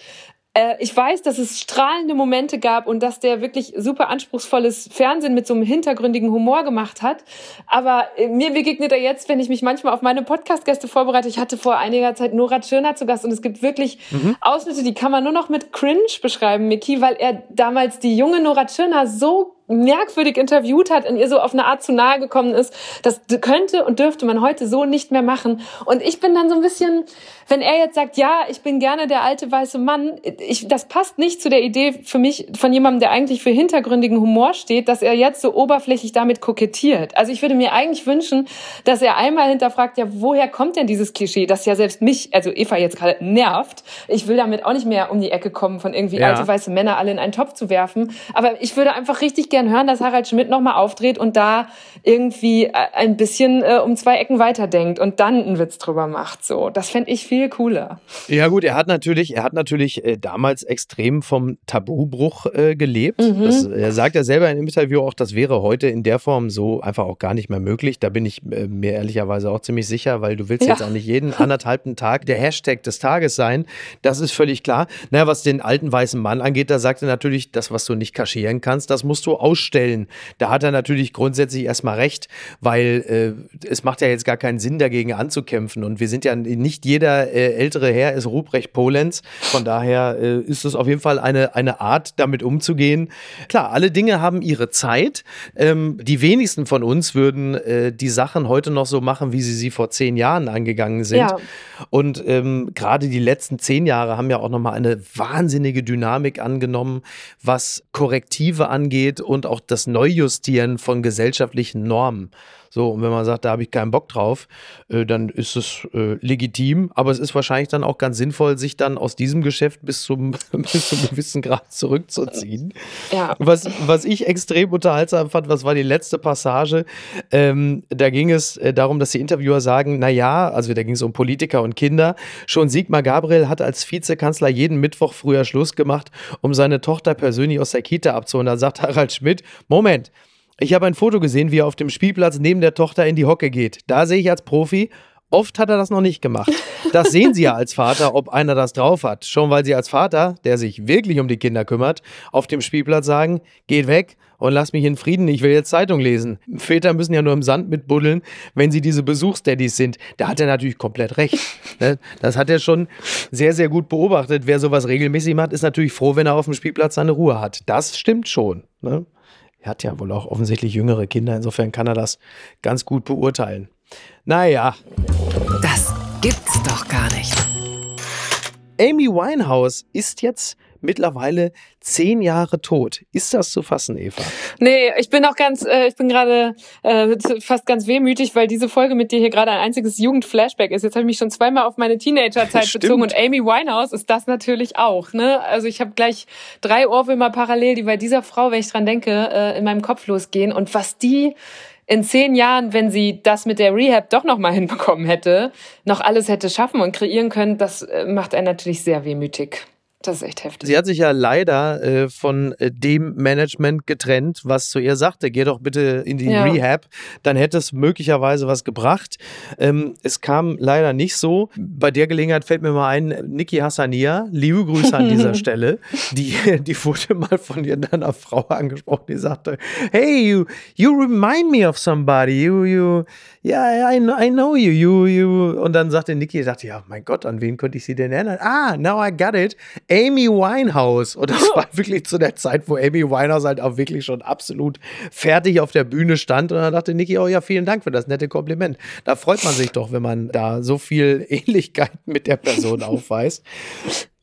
Speaker 3: ich weiß, dass es strahlende Momente gab und dass der wirklich super anspruchsvolles Fernsehen mit so einem hintergründigen Humor gemacht hat. Aber äh, mir begegnet er jetzt, wenn ich mich manchmal auf meine Podcast-Gäste vorbereite. Ich hatte vor einiger Zeit Nora Tschirner zu Gast und es gibt wirklich mhm. Ausschnitte, die kann man nur noch mit Cringe beschreiben, Miki, weil er damals die junge Nora Tschirner so merkwürdig interviewt hat und ihr so auf eine Art zu nahe gekommen ist. Das könnte und dürfte man heute so nicht mehr machen. Und ich bin dann so ein bisschen, wenn er jetzt sagt, ja, ich bin gerne der alte weiße Mann, ich, das passt nicht zu der Idee für mich von jemandem, der eigentlich für hintergründigen Humor steht, dass er jetzt so oberflächlich damit kokettiert. Also ich würde mir eigentlich wünschen, dass er einmal hinterfragt, ja, woher kommt denn dieses Klischee, das ja selbst mich, also Eva jetzt gerade nervt. Ich will damit auch nicht mehr um die Ecke kommen, von irgendwie ja. alte weiße Männer alle in einen Topf zu werfen. Aber ich würde einfach richtig gern hören, dass Harald Schmidt nochmal auftritt und da irgendwie äh, ein bisschen äh, um zwei Ecken weiterdenkt und dann einen Witz drüber macht. So, das fände ich viel cooler.
Speaker 1: Ja gut, er hat natürlich, er hat natürlich äh, damals extrem vom Tabubruch äh, gelebt. Mhm. Das, er sagt ja selber in einem Interview auch, das wäre heute in der Form so einfach auch gar nicht mehr möglich. Da bin ich äh, mir ehrlicherweise auch ziemlich sicher, weil du willst ja. jetzt auch nicht jeden *laughs* anderthalbten Tag der Hashtag des Tages sein. Das ist völlig klar. Naja, was den alten weißen Mann angeht, da sagt er natürlich, das, was du nicht kaschieren kannst, das musst du ausstellen. Da hat er natürlich grundsätzlich erstmal recht, weil äh, es macht ja jetzt gar keinen Sinn, dagegen anzukämpfen. Und wir sind ja nicht jeder äh, ältere Herr ist Ruprecht Polenz. Von daher äh, ist es auf jeden Fall eine, eine Art, damit umzugehen. Klar, alle Dinge haben ihre Zeit. Ähm, die wenigsten von uns würden äh, die Sachen heute noch so machen, wie sie sie vor zehn Jahren angegangen sind. Ja. Und ähm, gerade die letzten zehn Jahre haben ja auch nochmal eine wahnsinnige Dynamik angenommen, was Korrektive angeht und auch das Neujustieren von gesellschaftlichen Normen. So, und wenn man sagt, da habe ich keinen Bock drauf, äh, dann ist es äh, legitim. Aber es ist wahrscheinlich dann auch ganz sinnvoll, sich dann aus diesem Geschäft bis zum, *laughs* bis zum gewissen Grad zurückzuziehen. Ja. Was, was ich extrem unterhaltsam fand, was war die letzte Passage? Ähm, da ging es äh, darum, dass die Interviewer sagen, naja, also da ging es um Politiker und Kinder. Schon Sigmar Gabriel hat als Vizekanzler jeden Mittwoch früher Schluss gemacht, um seine Tochter persönlich aus der Kita abzuholen. Da sagt Harald Schmidt, Moment, ich habe ein Foto gesehen, wie er auf dem Spielplatz neben der Tochter in die Hocke geht. Da sehe ich als Profi, oft hat er das noch nicht gemacht. Das sehen Sie ja als Vater, ob einer das drauf hat. Schon weil Sie als Vater, der sich wirklich um die Kinder kümmert, auf dem Spielplatz sagen, geht weg und lass mich in Frieden, ich will jetzt Zeitung lesen. Väter müssen ja nur im Sand mitbuddeln, wenn sie diese Besuchsdaddys sind. Da hat er natürlich komplett recht. Ne? Das hat er schon sehr, sehr gut beobachtet. Wer sowas regelmäßig macht, ist natürlich froh, wenn er auf dem Spielplatz seine Ruhe hat. Das stimmt schon. Ne? Er hat ja wohl auch offensichtlich jüngere Kinder, insofern kann er das ganz gut beurteilen. Naja.
Speaker 2: Das gibt's doch gar nicht.
Speaker 1: Amy Winehouse ist jetzt mittlerweile zehn Jahre tot. Ist das zu fassen, Eva?
Speaker 3: Nee, ich bin auch ganz, äh, ich bin gerade äh, fast ganz wehmütig, weil diese Folge mit dir hier gerade ein einziges Jugendflashback ist. Jetzt habe ich mich schon zweimal auf meine Teenagerzeit *laughs* bezogen und Amy Winehouse ist das natürlich auch. Ne? Also ich habe gleich drei Ohrwürmer parallel, die bei dieser Frau, wenn ich dran denke, äh, in meinem Kopf losgehen und was die in zehn Jahren, wenn sie das mit der Rehab doch noch mal hinbekommen hätte, noch alles hätte schaffen und kreieren können, das äh, macht einen natürlich sehr wehmütig. Das ist echt heftig.
Speaker 1: Sie hat sich ja leider äh, von äh, dem Management getrennt, was zu ihr sagte, geh doch bitte in die ja. Rehab, dann hätte es möglicherweise was gebracht. Ähm, es kam leider nicht so. Bei der Gelegenheit fällt mir mal ein, Niki Hassania, liebe Grüße an dieser *laughs* Stelle, die, die wurde mal von einer Frau angesprochen, die sagte, hey, you, you remind me of somebody, you, you, yeah, I, I know you, you, you. Und dann sagte Niki, dachte, ja, mein Gott, an wen könnte ich sie denn erinnern? Ah, now I got it. Amy Winehouse. Und das war wirklich zu der Zeit, wo Amy Winehouse halt auch wirklich schon absolut fertig auf der Bühne stand. Und dann dachte Niki, oh ja, vielen Dank für das nette Kompliment. Da freut man sich doch, wenn man da so viel *laughs* Ähnlichkeit mit der Person aufweist.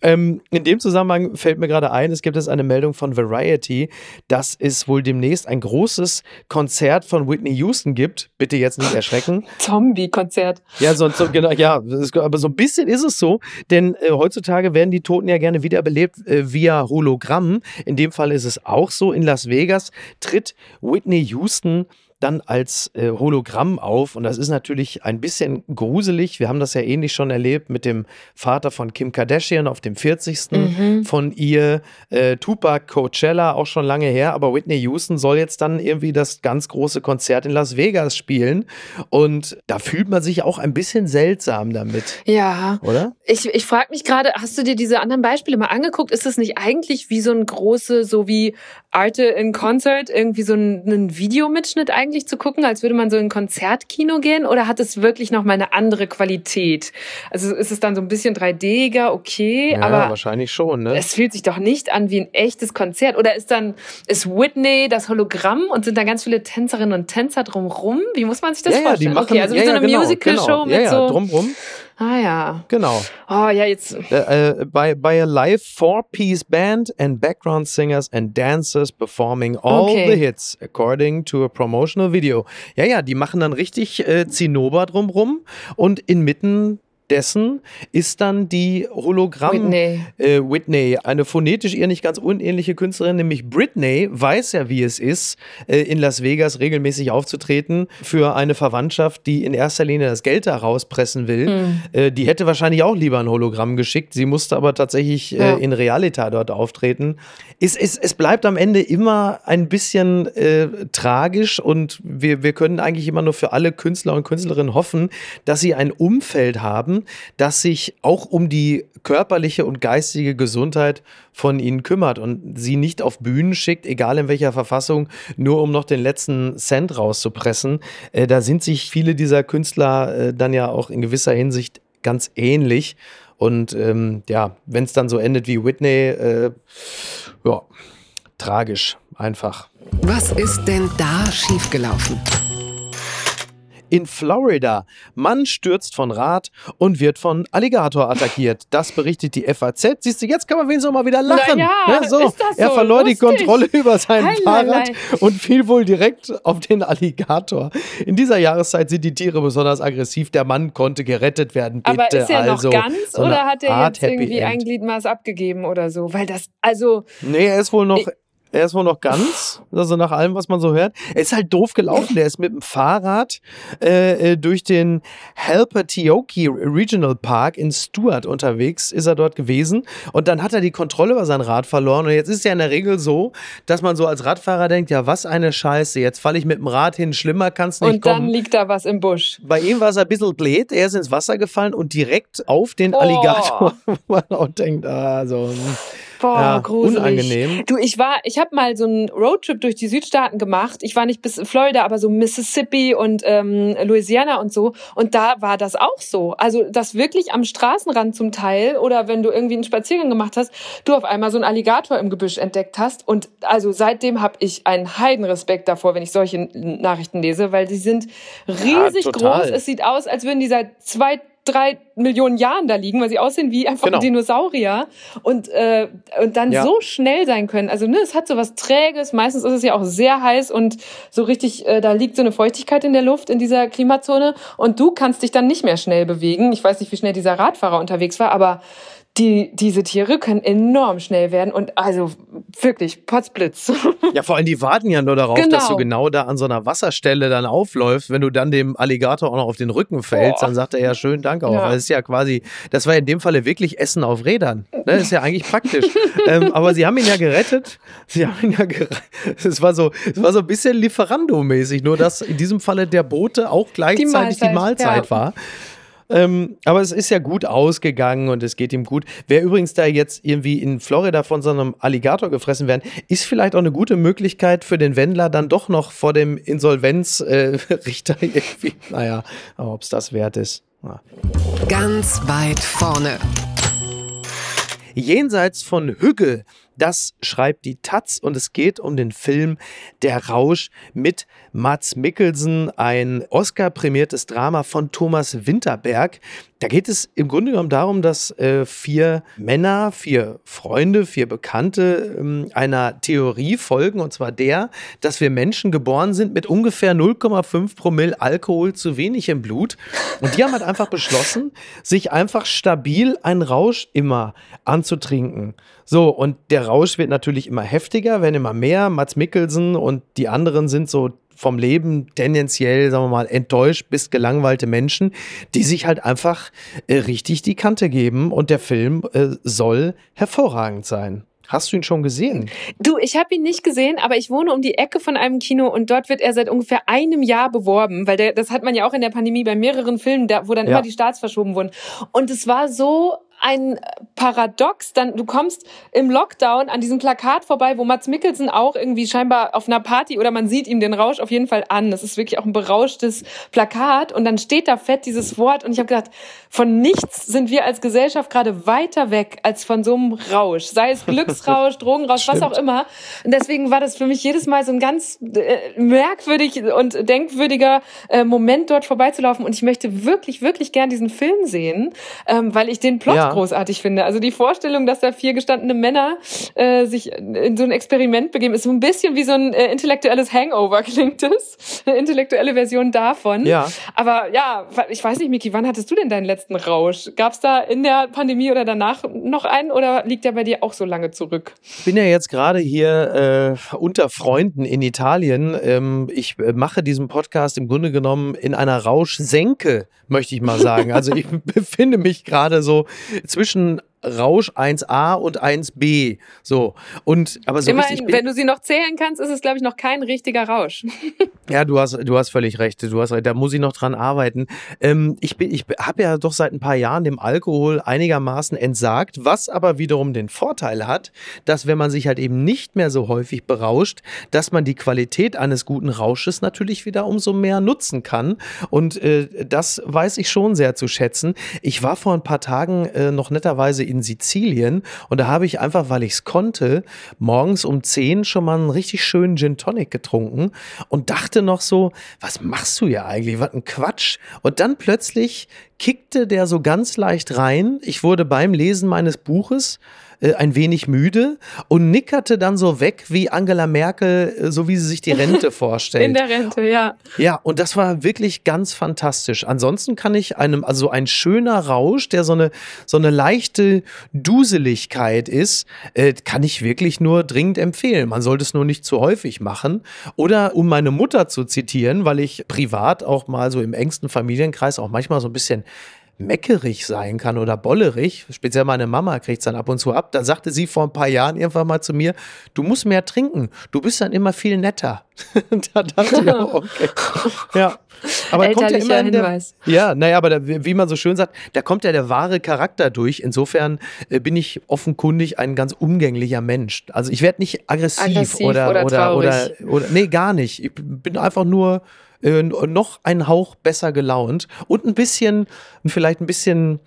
Speaker 1: Ähm, in dem Zusammenhang fällt mir gerade ein, es gibt jetzt eine Meldung von Variety, dass es wohl demnächst ein großes Konzert von Whitney Houston gibt. Bitte jetzt nicht erschrecken. *laughs*
Speaker 3: Zombie-Konzert.
Speaker 1: Ja, so, so, genau, ja, aber so ein bisschen ist es so, denn äh, heutzutage werden die Toten ja gerne wiederbelebt äh, via Hologramm. In dem Fall ist es auch so. In Las Vegas tritt Whitney Houston dann als äh, Hologramm auf. Und das ist natürlich ein bisschen gruselig. Wir haben das ja ähnlich schon erlebt mit dem Vater von Kim Kardashian auf dem 40. Mhm. von ihr. Äh, Tupac Coachella auch schon lange her. Aber Whitney Houston soll jetzt dann irgendwie das ganz große Konzert in Las Vegas spielen. Und da fühlt man sich auch ein bisschen seltsam damit.
Speaker 3: Ja. Oder? Ich, ich frage mich gerade, hast du dir diese anderen Beispiele mal angeguckt? Ist das nicht eigentlich wie so ein große, so wie Arte in Concert, irgendwie so ein, ein Videomitschnitt eigentlich? Eigentlich zu gucken, als würde man so in ein Konzertkino gehen oder hat es wirklich noch mal eine andere Qualität? Also ist es dann so ein bisschen 3D-iger, okay,
Speaker 1: ja,
Speaker 3: aber
Speaker 1: wahrscheinlich schon, ne?
Speaker 3: Es fühlt sich doch nicht an wie ein echtes Konzert oder ist dann ist Whitney das Hologramm und sind da ganz viele Tänzerinnen und Tänzer drumrum? Wie muss man sich das
Speaker 1: ja,
Speaker 3: vorstellen?
Speaker 1: Ja, die machen, okay,
Speaker 3: also
Speaker 1: wie ja,
Speaker 3: so eine
Speaker 1: genau,
Speaker 3: Musical-Show
Speaker 1: genau.
Speaker 3: mit
Speaker 1: ja,
Speaker 3: so
Speaker 1: drumrum.
Speaker 3: Ah ja.
Speaker 1: Genau.
Speaker 3: Oh ja, jetzt.
Speaker 1: Äh, äh, by, by a live four-piece band and background singers and dancers performing all okay. the hits, according to a promotional video. Ja, ja, die machen dann richtig äh, Zinnober drumrum und inmitten dessen ist dann die Hologramm
Speaker 3: Whitney.
Speaker 1: Äh, Whitney, eine phonetisch ihr nicht ganz unähnliche Künstlerin, nämlich Britney, weiß ja, wie es ist, äh, in Las Vegas regelmäßig aufzutreten für eine Verwandtschaft, die in erster Linie das Geld da rauspressen will. Mhm. Äh, die hätte wahrscheinlich auch lieber ein Hologramm geschickt. Sie musste aber tatsächlich äh, ja. in Realita dort auftreten. Es, es, es bleibt am Ende immer ein bisschen äh, tragisch und wir, wir können eigentlich immer nur für alle Künstler und Künstlerinnen hoffen, dass sie ein Umfeld haben, das sich auch um die körperliche und geistige Gesundheit von ihnen kümmert und sie nicht auf Bühnen schickt, egal in welcher Verfassung, nur um noch den letzten Cent rauszupressen. Äh, da sind sich viele dieser Künstler äh, dann ja auch in gewisser Hinsicht ganz ähnlich. Und ähm, ja, wenn es dann so endet wie Whitney, äh, ja, tragisch einfach.
Speaker 2: Was ist denn da schiefgelaufen?
Speaker 1: In Florida. Mann stürzt von Rad und wird von Alligator attackiert. Das berichtet die FAZ. Siehst du, jetzt kann man wenigstens mal wieder lachen.
Speaker 3: Ja,
Speaker 1: ne? so. so. Er verlor lustig. die Kontrolle über sein. Fahrrad und fiel wohl direkt auf den Alligator. In dieser Jahreszeit sind die Tiere besonders aggressiv. Der Mann konnte gerettet werden. Bitte.
Speaker 3: Aber ist er
Speaker 1: also,
Speaker 3: noch ganz so oder hat er jetzt irgendwie End. ein Gliedmaß abgegeben oder so? Weil das, also.
Speaker 1: Nee, er ist wohl noch. Er ist wohl noch ganz, also nach allem, was man so hört. Er ist halt doof gelaufen. Der ist mit dem Fahrrad äh, äh durch den Halpatioki Regional Park in Stuart unterwegs, ist er dort gewesen. Und dann hat er die Kontrolle über sein Rad verloren. Und jetzt ist ja in der Regel so, dass man so als Radfahrer denkt, ja, was eine Scheiße. Jetzt falle ich mit dem Rad hin, schlimmer kann es nicht
Speaker 3: und
Speaker 1: kommen.
Speaker 3: Und dann liegt da was im Busch.
Speaker 1: Bei ihm war es ein bisschen blöd. Er ist ins Wasser gefallen und direkt auf den oh. Alligator, *laughs* wo man auch denkt, also...
Speaker 3: Boah, ja, gruselig.
Speaker 1: Unangenehm.
Speaker 3: Du, ich war, ich habe mal so einen Roadtrip durch die Südstaaten gemacht. Ich war nicht bis Florida, aber so Mississippi und ähm, Louisiana und so. Und da war das auch so. Also das wirklich am Straßenrand zum Teil oder wenn du irgendwie einen Spaziergang gemacht hast, du auf einmal so einen Alligator im Gebüsch entdeckt hast. Und also seitdem habe ich einen Heidenrespekt davor, wenn ich solche Nachrichten lese, weil die sind riesig ja, groß. Es sieht aus, als würden die seit zwei drei Millionen Jahren da liegen, weil sie aussehen wie einfach genau. Dinosaurier und, äh, und dann ja. so schnell sein können. Also ne, es hat so was Träges, meistens ist es ja auch sehr heiß und so richtig, äh, da liegt so eine Feuchtigkeit in der Luft in dieser Klimazone und du kannst dich dann nicht mehr schnell bewegen. Ich weiß nicht, wie schnell dieser Radfahrer unterwegs war, aber die, diese Tiere können enorm schnell werden und also wirklich Potzblitz.
Speaker 1: Ja, vor allem die warten ja nur darauf, genau. dass du genau da an so einer Wasserstelle dann aufläufst. Wenn du dann dem Alligator auch noch auf den Rücken fällst, Boah. dann sagt er ja schön Dank auch. Ja. Das ist ja quasi, das war in dem Falle wirklich Essen auf Rädern. Ne? Das ist ja eigentlich praktisch. *laughs* ähm, aber sie haben ihn ja gerettet. Sie haben ihn ja gerettet. Es war so, es war so ein bisschen Lieferando-mäßig, nur dass in diesem Falle der Bote auch gleichzeitig die Mahlzeit, die Mahlzeit ja. war. Ähm, aber es ist ja gut ausgegangen und es geht ihm gut. Wer übrigens da jetzt irgendwie in Florida von so einem Alligator gefressen werden, ist vielleicht auch eine gute Möglichkeit für den Wendler dann doch noch vor dem Insolvenzrichter äh, *laughs* irgendwie. Naja, aber ob es das wert ist. Ja.
Speaker 2: Ganz weit vorne.
Speaker 1: Jenseits von Hügge das schreibt die Taz und es geht um den Film Der Rausch mit Mats Mikkelsen, ein Oscar-prämiertes Drama von Thomas Winterberg. Da geht es im Grunde genommen darum, dass äh, vier Männer, vier Freunde, vier Bekannte ähm, einer Theorie folgen, und zwar der, dass wir Menschen geboren sind mit ungefähr 0,5 Promille Alkohol zu wenig im Blut. Und die haben halt einfach beschlossen, sich einfach stabil einen Rausch immer anzutrinken. So, und der Rausch wird natürlich immer heftiger, werden immer mehr. Mats Mikkelsen und die anderen sind so vom Leben tendenziell, sagen wir mal, enttäuscht bis gelangweilte Menschen, die sich halt einfach äh, richtig die Kante geben und der Film äh, soll hervorragend sein. Hast du ihn schon gesehen?
Speaker 3: Du, ich habe ihn nicht gesehen, aber ich wohne um die Ecke von einem Kino und dort wird er seit ungefähr einem Jahr beworben, weil der, das hat man ja auch in der Pandemie bei mehreren Filmen, da, wo dann ja. immer die Starts verschoben wurden. Und es war so ein Paradox. Dann, du kommst im Lockdown an diesem Plakat vorbei, wo Mats Mikkelsen auch irgendwie scheinbar auf einer Party oder man sieht ihm den Rausch auf jeden Fall an. Das ist wirklich auch ein berauschtes Plakat. Und dann steht da fett dieses Wort. Und ich habe gedacht, von nichts sind wir als Gesellschaft gerade weiter weg als von so einem Rausch. Sei es Glücksrausch, *laughs* Drogenrausch, was auch immer. Und deswegen war das für mich jedes Mal so ein ganz äh, merkwürdig und denkwürdiger äh, Moment, dort vorbeizulaufen. Und ich möchte wirklich, wirklich gern diesen Film sehen, ähm, weil ich den Plot ja auch großartig finde. Also die Vorstellung, dass da vier gestandene Männer äh, sich in so ein Experiment begeben, ist so ein bisschen wie so ein äh, intellektuelles Hangover, *laughs* klingt es. Eine intellektuelle Version davon.
Speaker 1: Ja.
Speaker 3: Aber ja, ich weiß nicht, Miki, wann hattest du denn deinen letzten Rausch? Gab es da in der Pandemie oder danach noch einen oder liegt der bei dir auch so lange zurück?
Speaker 1: Ich bin ja jetzt gerade hier äh, unter Freunden in Italien. Ähm, ich äh, mache diesen Podcast im Grunde genommen in einer Rauschsenke, möchte ich mal sagen. Also ich *laughs* befinde mich gerade so zwischen Rausch 1a und 1b. So. Und, aber so
Speaker 3: Immerhin, richtig, wenn du sie noch zählen kannst, ist es, glaube ich, noch kein richtiger Rausch. *laughs*
Speaker 1: ja, du hast, du hast völlig recht. Du hast recht. Da muss ich noch dran arbeiten. Ähm, ich bin, ich habe ja doch seit ein paar Jahren dem Alkohol einigermaßen entsagt, was aber wiederum den Vorteil hat, dass wenn man sich halt eben nicht mehr so häufig berauscht, dass man die Qualität eines guten Rausches natürlich wieder umso mehr nutzen kann. Und äh, das weiß ich schon sehr zu schätzen. Ich war vor ein paar Tagen äh, noch netterweise in Sizilien und da habe ich einfach, weil ich es konnte, morgens um 10 schon mal einen richtig schönen Gin Tonic getrunken und dachte noch so, was machst du ja eigentlich? Was ein Quatsch. Und dann plötzlich kickte der so ganz leicht rein. Ich wurde beim Lesen meines Buches äh, ein wenig müde und nickerte dann so weg wie Angela Merkel, äh, so wie sie sich die Rente *laughs* vorstellt.
Speaker 3: In der Rente, ja.
Speaker 1: Ja, und das war wirklich ganz fantastisch. Ansonsten kann ich einem, also ein schöner Rausch, der so eine, so eine leichte Duseligkeit ist, äh, kann ich wirklich nur dringend empfehlen. Man sollte es nur nicht zu häufig machen. Oder um meine Mutter zu zitieren, weil ich privat auch mal so im engsten Familienkreis auch manchmal so ein bisschen meckerig sein kann oder bollerig, speziell meine Mama kriegt es dann ab und zu ab, dann sagte sie vor ein paar Jahren irgendwann mal zu mir, du musst mehr trinken, du bist dann immer viel netter. *laughs* da dachte ich, auch, okay. *laughs* Ja. Aber kommt ja immer Hinweis. Der, ja, naja, aber da, wie man so schön sagt, da kommt ja der wahre Charakter durch. Insofern äh, bin ich offenkundig ein ganz umgänglicher Mensch. Also ich werde nicht aggressiv, aggressiv oder, oder, oder, oder, oder, nee, gar nicht. Ich bin einfach nur äh, noch ein Hauch besser gelaunt und ein bisschen, vielleicht ein bisschen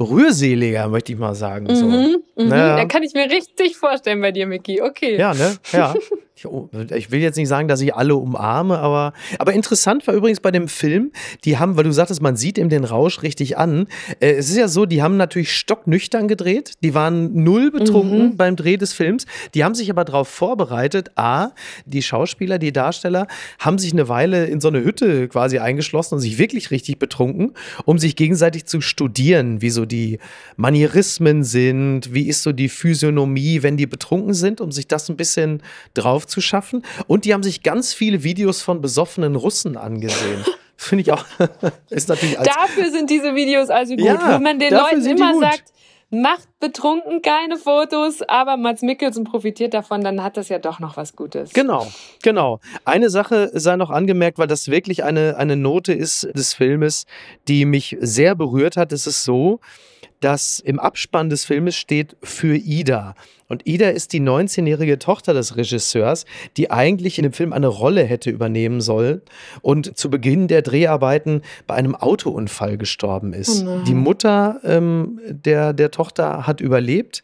Speaker 1: rührseliger, möchte ich mal sagen. So. Mhm,
Speaker 3: mhm. Naja. Da kann ich mir richtig vorstellen bei dir, Micky. Okay.
Speaker 1: Ja, ne? Ja. *laughs* Ich, oh, ich, will jetzt nicht sagen, dass ich alle umarme, aber, aber interessant war übrigens bei dem Film, die haben, weil du sagtest, man sieht ihm den Rausch richtig an. Äh, es ist ja so, die haben natürlich stocknüchtern gedreht. Die waren null betrunken mhm. beim Dreh des Films. Die haben sich aber darauf vorbereitet. A, die Schauspieler, die Darsteller haben sich eine Weile in so eine Hütte quasi eingeschlossen und sich wirklich richtig betrunken, um sich gegenseitig zu studieren, wie so die Manierismen sind, wie ist so die Physiognomie, wenn die betrunken sind, um sich das ein bisschen drauf zu schaffen. Und die haben sich ganz viele Videos von besoffenen Russen angesehen. *laughs* Finde ich auch. *laughs* ist natürlich
Speaker 3: Dafür sind diese Videos also gut. Ja, Wenn man den Leuten immer sagt, macht betrunken keine Fotos, aber Mats Mikkelsen profitiert davon, dann hat das ja doch noch was Gutes.
Speaker 1: Genau, genau. Eine Sache sei noch angemerkt, weil das wirklich eine, eine Note ist des Filmes, die mich sehr berührt hat. Es ist so, dass im Abspann des Filmes steht für Ida. Und Ida ist die 19-jährige Tochter des Regisseurs, die eigentlich in dem Film eine Rolle hätte übernehmen sollen und zu Beginn der Dreharbeiten bei einem Autounfall gestorben ist. Oh die Mutter ähm, der, der Tochter hat überlebt,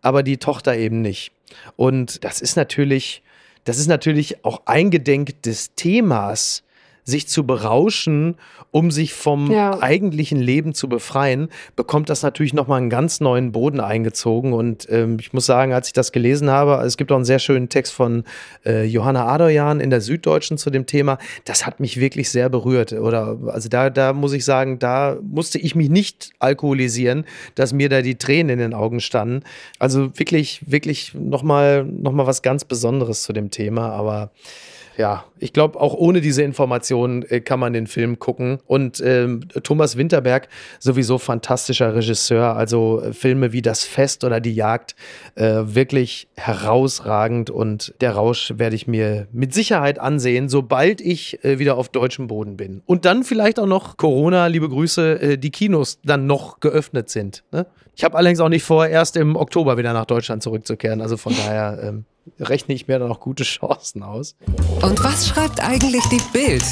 Speaker 1: aber die Tochter eben nicht. Und das ist natürlich, das ist natürlich auch eingedenk des Themas, sich zu berauschen, um sich vom ja. eigentlichen Leben zu befreien, bekommt das natürlich nochmal einen ganz neuen Boden eingezogen. Und ähm, ich muss sagen, als ich das gelesen habe, es gibt auch einen sehr schönen Text von äh, Johanna Adoyan in der Süddeutschen zu dem Thema. Das hat mich wirklich sehr berührt. Oder also da, da muss ich sagen, da musste ich mich nicht alkoholisieren, dass mir da die Tränen in den Augen standen. Also wirklich, wirklich nochmal noch mal was ganz Besonderes zu dem Thema. Aber ja, ich glaube, auch ohne diese Informationen äh, kann man den Film gucken. Und ähm, Thomas Winterberg, sowieso fantastischer Regisseur, also äh, Filme wie Das Fest oder Die Jagd, äh, wirklich herausragend. Und der Rausch werde ich mir mit Sicherheit ansehen, sobald ich äh, wieder auf deutschem Boden bin. Und dann vielleicht auch noch Corona, liebe Grüße, äh, die Kinos dann noch geöffnet sind. Ne? Ich habe allerdings auch nicht vor, erst im Oktober wieder nach Deutschland zurückzukehren. Also von daher. Ähm, rechne ich mir dann auch gute Chancen aus.
Speaker 2: Und was schreibt eigentlich die Bild?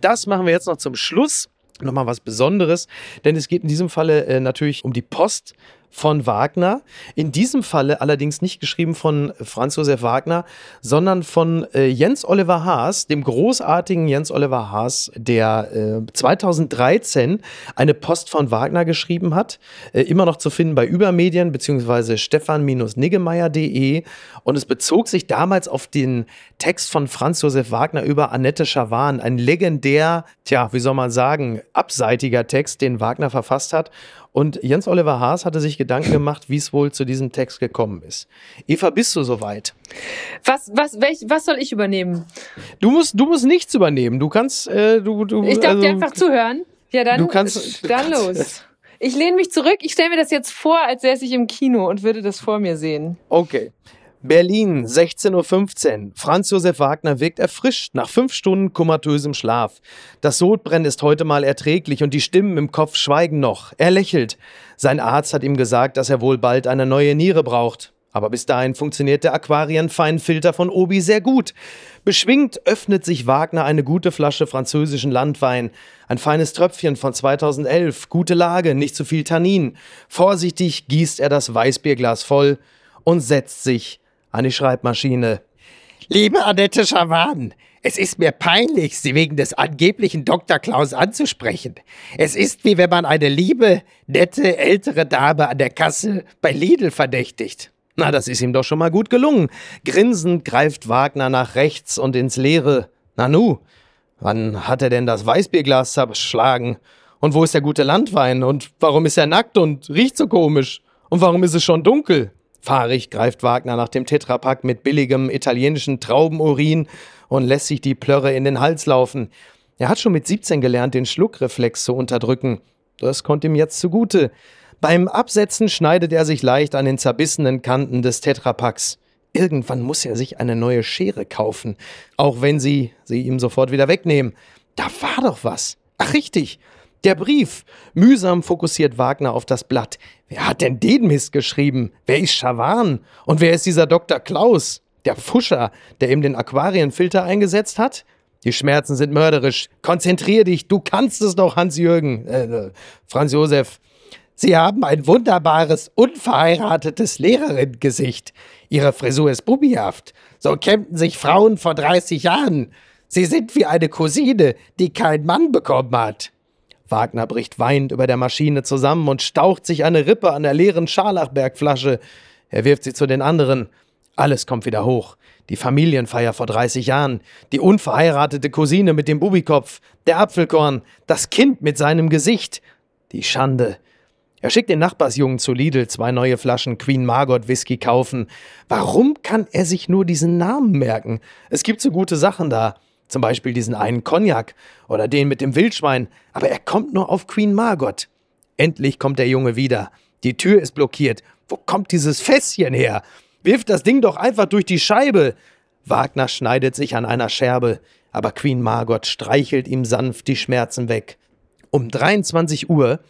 Speaker 1: Das machen wir jetzt noch zum Schluss. Nochmal was Besonderes, denn es geht in diesem Falle äh, natürlich um die Post von Wagner. In diesem Falle allerdings nicht geschrieben von Franz Josef Wagner, sondern von äh, Jens Oliver Haas, dem großartigen Jens Oliver Haas, der äh, 2013 eine Post von Wagner geschrieben hat. Äh, immer noch zu finden bei Übermedien bzw. stefan-niggemeier.de. Und es bezog sich damals auf den Text von Franz Josef Wagner über Annette Schawan, ein legendär, tja, wie soll man sagen, abseitiger Text, den Wagner verfasst hat. Und Jens Oliver Haas hatte sich Gedanken gemacht, wie es wohl zu diesem Text gekommen ist. Eva, bist du soweit?
Speaker 3: Was, was, welch, was soll ich übernehmen?
Speaker 1: Du musst, du musst nichts übernehmen. Du kannst, äh, du, du.
Speaker 3: Ich darf also, dir einfach zuhören. Ja, dann,
Speaker 1: du kannst,
Speaker 3: dann
Speaker 1: du
Speaker 3: kannst, los. Ich lehne mich zurück. Ich stelle mir das jetzt vor, als säße ich im Kino und würde das vor mir sehen.
Speaker 1: Okay. Berlin, 16.15 Uhr. Franz Josef Wagner wirkt erfrischt nach fünf Stunden komatösem Schlaf. Das Sodbrennen ist heute mal erträglich und die Stimmen im Kopf schweigen noch. Er lächelt. Sein Arzt hat ihm gesagt, dass er wohl bald eine neue Niere braucht. Aber bis dahin funktioniert der Aquarienfeinfilter von Obi sehr gut. Beschwingt öffnet sich Wagner eine gute Flasche französischen Landwein. Ein feines Tröpfchen von 2011, gute Lage, nicht zu viel Tannin. Vorsichtig gießt er das Weißbierglas voll und setzt sich an die Schreibmaschine.
Speaker 4: Liebe Annette Schawan, es ist mir peinlich, Sie wegen des angeblichen Dr. Klaus anzusprechen. Es ist wie wenn man eine liebe, nette, ältere Dame an der Kasse bei Lidl verdächtigt.
Speaker 1: Na, das ist ihm doch schon mal gut gelungen. Grinsend greift Wagner nach rechts und ins Leere. Nanu, wann hat er denn das Weißbierglas zerschlagen? Und wo ist der gute Landwein? Und warum ist er nackt und riecht so komisch? Und warum ist es schon dunkel? Fahrig greift Wagner nach dem Tetrapack mit billigem italienischen Traubenurin und lässt sich die Plörre in den Hals laufen. Er hat schon mit 17 gelernt, den Schluckreflex zu unterdrücken. Das kommt ihm jetzt zugute. Beim Absetzen schneidet er sich leicht an den zerbissenen Kanten des Tetrapacks. Irgendwann muss er sich eine neue Schere kaufen, auch wenn sie sie ihm sofort wieder wegnehmen. Da war doch was. Ach richtig, der Brief. Mühsam fokussiert Wagner auf das Blatt. Wer hat denn den Mist geschrieben? Wer ist Schawan? Und wer ist dieser Dr. Klaus? Der Pfuscher, der ihm den Aquarienfilter eingesetzt hat? Die Schmerzen sind mörderisch. Konzentrier dich, du kannst es doch, Hans-Jürgen. Äh, äh, Franz Josef.
Speaker 4: Sie haben ein wunderbares, unverheiratetes Lehrerinnengesicht. Ihre Frisur ist bubihaft. So kämmten sich Frauen vor 30 Jahren. Sie sind wie eine Cousine, die keinen Mann bekommen hat.
Speaker 1: Wagner bricht weinend über der Maschine zusammen und staucht sich eine Rippe an der leeren Scharlachbergflasche. Er wirft sie zu den anderen. Alles kommt wieder hoch. Die Familienfeier vor 30 Jahren, die unverheiratete Cousine mit dem Bubikopf, der Apfelkorn, das Kind mit seinem Gesicht, die Schande. Er schickt den Nachbarsjungen zu Lidl zwei neue Flaschen Queen Margot Whisky kaufen. Warum kann er sich nur diesen Namen merken? Es gibt so gute Sachen da. Zum Beispiel diesen einen Cognac oder den mit dem Wildschwein. Aber er kommt nur auf Queen Margot. Endlich kommt der Junge wieder. Die Tür ist blockiert. Wo kommt dieses Fässchen her? Wirft das Ding doch einfach durch die Scheibe. Wagner schneidet sich an einer Scherbe, aber Queen Margot streichelt ihm sanft die Schmerzen weg. Um 23 Uhr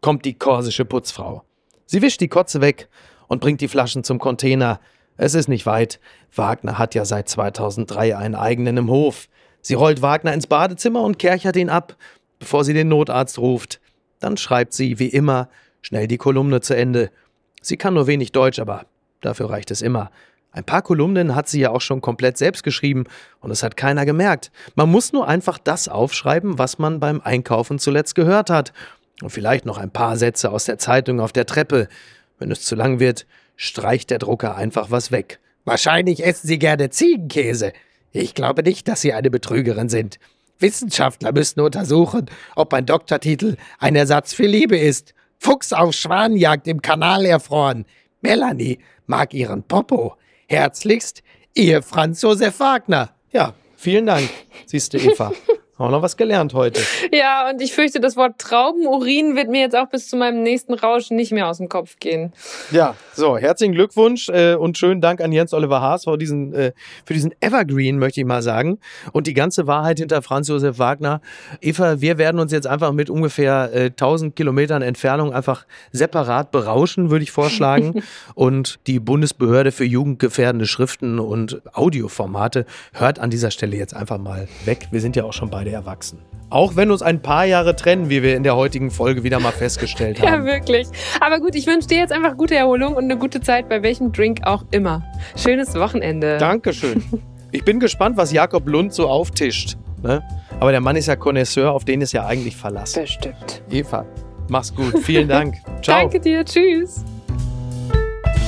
Speaker 1: kommt die korsische Putzfrau. Sie wischt die Kotze weg und bringt die Flaschen zum Container. Es ist nicht weit. Wagner hat ja seit 2003 einen eigenen im Hof. Sie rollt Wagner ins Badezimmer und kerchert ihn ab, bevor sie den Notarzt ruft. Dann schreibt sie, wie immer, schnell die Kolumne zu Ende. Sie kann nur wenig Deutsch, aber dafür reicht es immer. Ein paar Kolumnen hat sie ja auch schon komplett selbst geschrieben und es hat keiner gemerkt. Man muss nur einfach das aufschreiben, was man beim Einkaufen zuletzt gehört hat. Und vielleicht noch ein paar Sätze aus der Zeitung auf der Treppe. Wenn es zu lang wird, streicht der Drucker einfach was weg.
Speaker 4: Wahrscheinlich essen Sie gerne Ziegenkäse. Ich glaube nicht, dass Sie eine Betrügerin sind. Wissenschaftler müssen untersuchen, ob ein Doktortitel ein Ersatz für Liebe ist. Fuchs auf Schwanenjagd im Kanal erfroren. Melanie mag ihren Popo. Herzlichst, Ihr Franz Josef Wagner.
Speaker 1: Ja, vielen Dank, siehste Eva. *laughs* Haben wir noch was gelernt heute. *laughs*
Speaker 3: Ja, und ich fürchte, das Wort Traubenurin wird mir jetzt auch bis zu meinem nächsten Rauschen nicht mehr aus dem Kopf gehen.
Speaker 1: Ja, so, herzlichen Glückwunsch äh, und schönen Dank an Jens Oliver Haas für diesen, äh, für diesen Evergreen, möchte ich mal sagen. Und die ganze Wahrheit hinter Franz Josef Wagner. Eva, wir werden uns jetzt einfach mit ungefähr äh, 1000 Kilometern Entfernung einfach separat berauschen, würde ich vorschlagen. *laughs* und die Bundesbehörde für jugendgefährdende Schriften und Audioformate hört an dieser Stelle jetzt einfach mal weg. Wir sind ja auch schon beide wir erwachsen. Auch wenn uns ein paar Jahre trennen, wie wir in der heutigen Folge wieder mal festgestellt *laughs* haben.
Speaker 3: Ja, wirklich. Aber gut, ich wünsche dir jetzt einfach gute Erholung und eine gute Zeit bei welchem Drink auch immer. Schönes Wochenende.
Speaker 1: Dankeschön. *laughs* Ich bin gespannt, was Jakob Lund so auftischt. Ne? Aber der Mann ist ja Connoisseur, auf den ist ja eigentlich Verlass.
Speaker 3: Bestimmt.
Speaker 1: Eva, mach's gut. Vielen Dank. *laughs* Ciao.
Speaker 3: Danke dir. Tschüss.